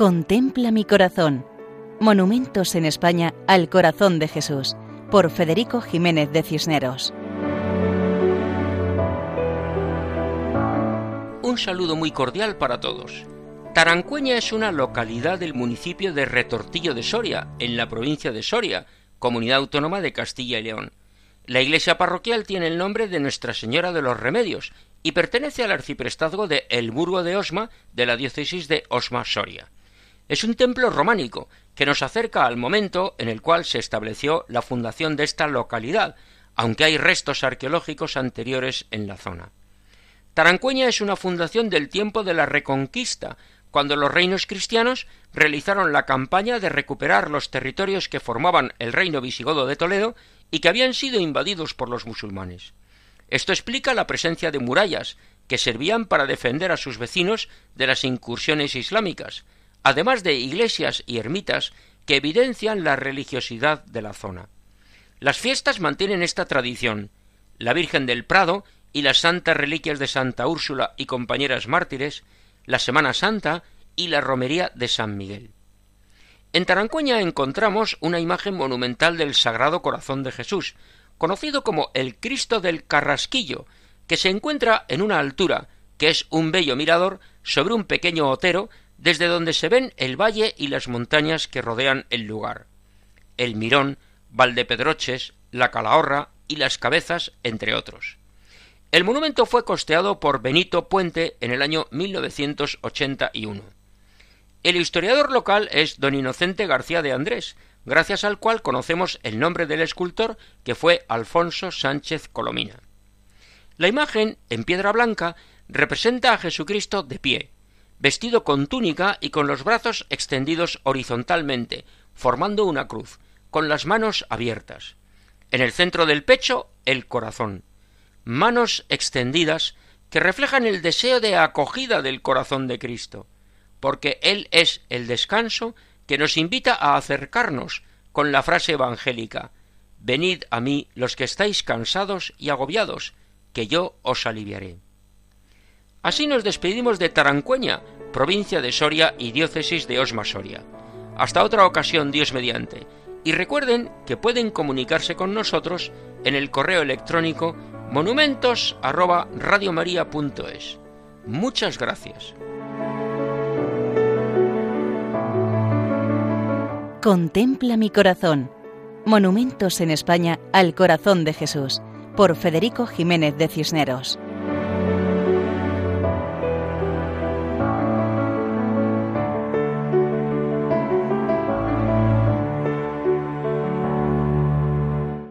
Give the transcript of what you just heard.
Contempla mi corazón. Monumentos en España al corazón de Jesús, por Federico Jiménez de Cisneros. Un saludo muy cordial para todos. Tarancueña es una localidad del municipio de Retortillo de Soria, en la provincia de Soria, comunidad autónoma de Castilla y León. La iglesia parroquial tiene el nombre de Nuestra Señora de los Remedios y pertenece al arciprestazgo de El Burgo de Osma de la diócesis de Osma-Soria. Es un templo románico que nos acerca al momento en el cual se estableció la fundación de esta localidad, aunque hay restos arqueológicos anteriores en la zona. Tarancueña es una fundación del tiempo de la Reconquista, cuando los reinos cristianos realizaron la campaña de recuperar los territorios que formaban el reino visigodo de Toledo y que habían sido invadidos por los musulmanes. Esto explica la presencia de murallas, que servían para defender a sus vecinos de las incursiones islámicas, además de iglesias y ermitas que evidencian la religiosidad de la zona. Las fiestas mantienen esta tradición. La Virgen del Prado y las santas reliquias de Santa Úrsula y compañeras mártires, la Semana Santa y la Romería de San Miguel. En Tarancueña encontramos una imagen monumental del Sagrado Corazón de Jesús, conocido como el Cristo del Carrasquillo, que se encuentra en una altura, que es un bello mirador, sobre un pequeño otero, desde donde se ven el valle y las montañas que rodean el lugar. El Mirón, Valdepedroches, la Calahorra y las Cabezas, entre otros. El monumento fue costeado por Benito Puente en el año 1981. El historiador local es don Inocente García de Andrés, gracias al cual conocemos el nombre del escultor, que fue Alfonso Sánchez Colomina. La imagen, en piedra blanca, representa a Jesucristo de pie, vestido con túnica y con los brazos extendidos horizontalmente, formando una cruz, con las manos abiertas. En el centro del pecho, el corazón manos extendidas que reflejan el deseo de acogida del corazón de Cristo, porque Él es el descanso que nos invita a acercarnos con la frase evangélica Venid a mí los que estáis cansados y agobiados, que yo os aliviaré. Así nos despedimos de Tarancueña, provincia de Soria y diócesis de Osma Soria. Hasta otra ocasión, Dios mediante. Y recuerden que pueden comunicarse con nosotros en el correo electrónico monumentos Muchas gracias. Contempla mi corazón. Monumentos en España al corazón de Jesús, por Federico Jiménez de Cisneros.